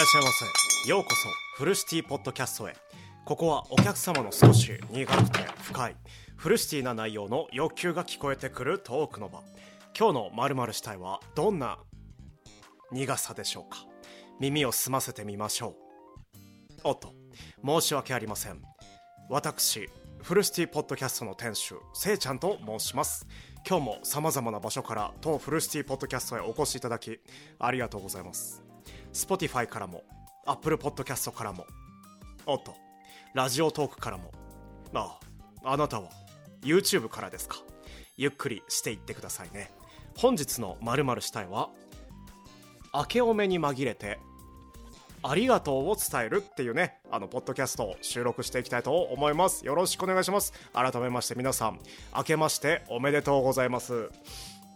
らっしゃいませ。ようこそフルシティポッドキャストへ。ここはお客様の少し苦くて深いフルシティな内容の欲求が聞こえてくるトークの場。今日の〇〇したいはどんな苦さでしょうか？耳を澄ませてみましょう。おっと申し訳ありません。私フルシティポッドキャストの店主せいちゃんと申します。今日も様々な場所から当フルシティポッドキャストへお越しいただきありがとうございます。Spotify からも Apple Podcast からもおっとラジオトークからもあああなたは YouTube からですか？ゆっくりしていってくださいね本日の〇〇したいは明けおめに紛れてありがとうを伝えるっていうね、あの、ポッドキャストを収録していきたいと思います。よろしくお願いします。改めまして皆さん、明けましておめでとうございます。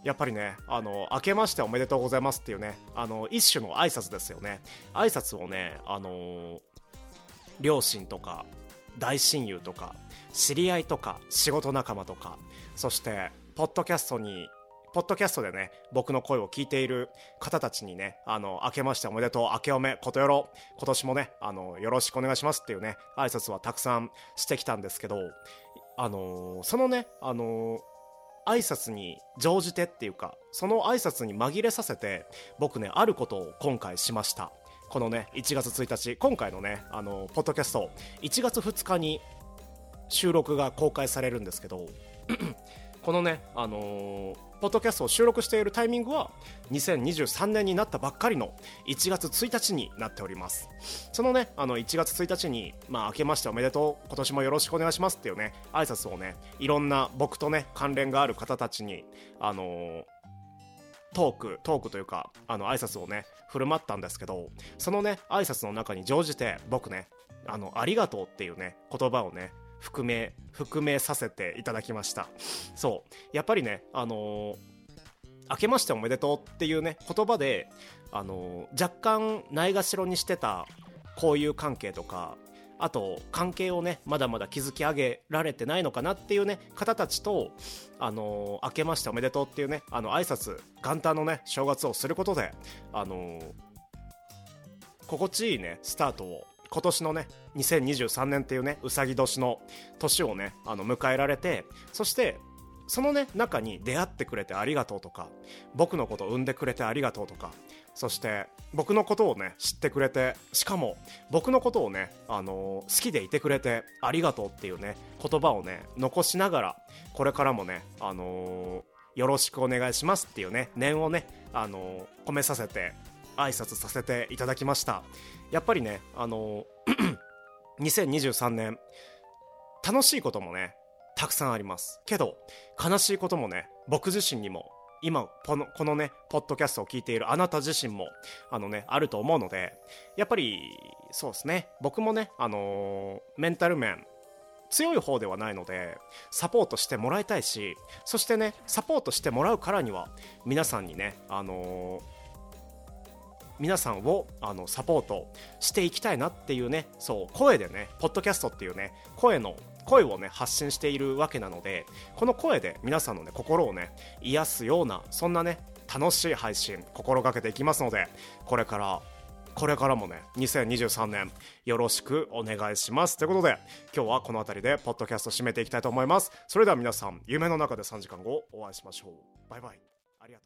やっぱりね、あの、明けましておめでとうございますっていうね、あの、一種の挨拶ですよね。挨拶をね、あの両親とか、大親友とか、知り合いとか、仕事仲間とか、そして、ポッドキャストにポッドキャストでね、僕の声を聞いている方たちにね、あの、明けましておめでとう、明けおめ、ことよろ、今年もね、あの、よろしくお願いしますっていうね、挨拶はたくさんしてきたんですけど、あのそのね、あの挨拶に乗じてっていうか、その挨拶に紛れさせて、僕ね、あることを今回しました。このね、1月1日、今回のね、あの、ポッドキャスト、1月2日に収録が公開されるんですけど、このね、あのーポッドキャストを収録しているタイミングは2023年になったばっかりの1月1日になっております。そのねあの1月1日にまあ明けましておめでとう今年もよろしくお願いしますっていうね挨拶をねいろんな僕とね関連がある方たちにあのートークトークというかあの挨拶をね振る舞ったんですけどそのね挨拶の中に乗じて僕ねあのありがとうっていうね言葉をね含め含めさせていただきました。そう。やっぱりねあのー明けましておめでとうっていうね言葉であのー若干ないがしろにしてた交友関係とかあと関係をねまだまだ築き上げられてないのかなっていうね方たちとあのー明けましておめでとうっていうねあの挨拶元旦のね正月をすることであのー心地いいねスタートを今年のね2023年っていうねうさぎ年の年をねあの迎えられてそしてそのね中に出会ってくれてありがとうとか僕のことを産んでくれてありがとうとかそして僕のことをね知ってくれてしかも僕のことをね、あの好きでいてくれてありがとうっていうね言葉をね残しながらこれからもね、あのよろしくお願いしますっていうね念をね、あのー込めさせて挨拶させていただきました。やっぱりねあの 2023年楽しいこともねたくさんあります。けど悲しいこともね僕自身にも今このこのねポッドキャストを聞いているあなた自身もあのねあると思うのでやっぱりそうですね。僕もねあのーメンタル面強い方ではないのでサポートしてもらいたいしそしてねサポートしてもらうからには皆さんにねあのー皆さんをあのサポートしていきたいなっていうねそう声でねポッドキャストっていうね声の声をね発信しているわけなのでこの声で皆さんのね心をね癒すようなそんなね楽しい配信心がけていきますのでこれからこれからもね2023年よろしくお願いします。ということで今日はこの辺りでポッドキャスト締めていきたいと思います。それでは皆さん夢の中で3時間後お会いしましょう。バイバイ。ありがとう。